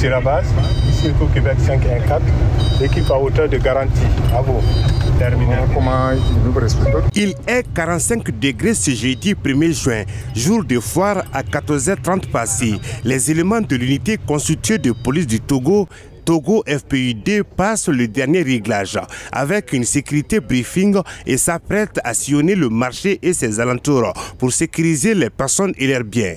C'est la base, ici au Québec 514, l'équipe à hauteur de garantie. À vous. Terminé. Il est 45 degrés ce jeudi 1er juin, jour de foire à 14h30 passé. Les éléments de l'unité constituée de police du Togo Togo FPUD passe le dernier réglage avec une sécurité briefing et s'apprête à sillonner le marché et ses alentours pour sécuriser les personnes et leurs biens.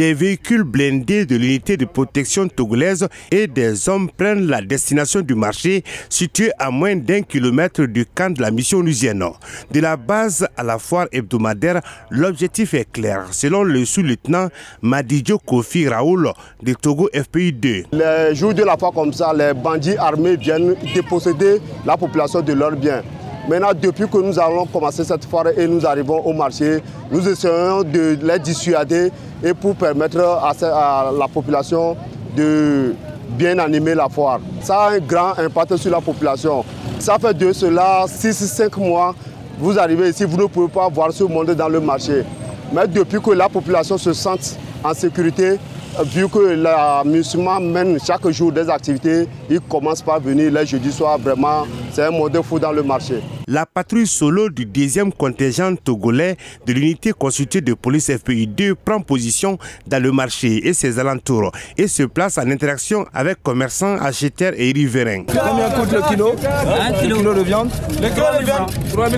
Des véhicules blindés de l'unité de protection togolaise et des hommes prennent la destination du marché situé à moins d'un kilomètre du camp de la mission onusienne. De la base à la foire hebdomadaire, l'objectif est clair. Selon le sous-lieutenant Madidjo Kofi Raoul de Togo FPI 2. Les jours de la foire comme ça, les bandits armés viennent déposséder la population de leurs biens. Maintenant, depuis que nous allons commencer cette foire et nous arrivons au marché, nous essayons de les dissuader et pour permettre à, la population de bien animer la foire. Ça a un grand impact sur la population. Ça fait de cela 6-5 mois, vous arrivez ici, vous ne pouvez pas voir ce monde dans le marché. Mais depuis que la population se sente en sécurité, vu que la musulman mène chaque jour des activités, il commence par venir les jeudis soirs. Vraiment, c'est un monde fou dans le marché. La patrouille solo du deuxième contingent togolais de l'unité constituée de police FPI 2 prend position dans le marché et ses alentours et se place en interaction avec commerçants, acheteurs et riverains. Combien coûte le kilo Un kilo. kilo de viande Le kilo de viande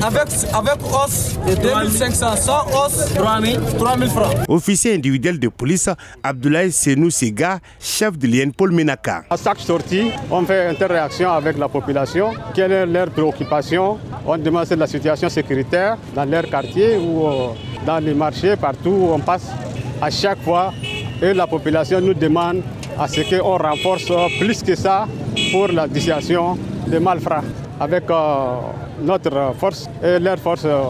avec, avec os 2500, sans os 3000, 3000 francs. Officier individuel de police, Abdoulaye Senou Sega, chef de l'INPOL Menaka. À chaque sortie, on fait interaction avec la population. Quelle est leur préoccupation? On demande la situation sécuritaire dans leur quartier ou euh, dans les marchés, partout où on passe. À chaque fois, et la population nous demande à ce qu'on renforce plus que ça pour la dissuasion des malfrats avec euh, notre force et leur force euh,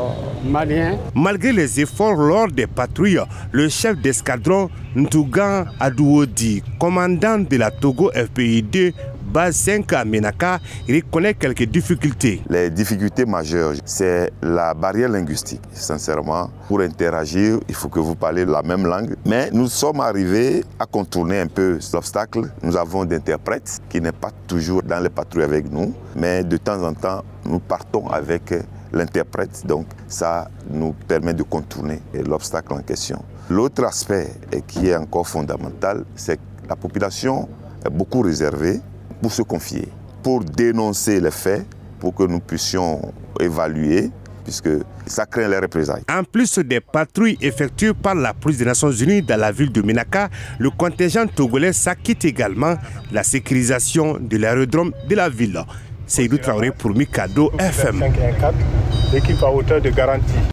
malienne. Malgré les efforts lors des patrouilles, le chef d'escadron Ntougan Adouodi, commandant de la Togo FPI 2, base 5 à Menaka, reconnaît quelques difficultés. Les difficultés majeures, c'est la barrière linguistique. Sincèrement, pour interagir, il faut que vous parlez la même langue. Mais nous sommes arrivés à contourner un peu l'obstacle. Nous avons d'interprètes qui n'est pas toujours dans les patrouilles avec nous, mais de temps en temps, nous partons avec l'interprète. Donc ça nous permet de contourner l'obstacle en question. L'autre aspect qui est encore fondamental, c'est que la population est beaucoup réservée pour se confier, pour dénoncer les faits, pour que nous puissions évaluer puisque ça craint les représailles. En plus des patrouilles effectuées par la police des Nations Unies dans la ville de Menaka, le contingent togolais s'acquitte également de la sécurisation de l'aérodrome de la ville. Seydou Traoré pour Mikado FM. L'équipe à hauteur de garantie.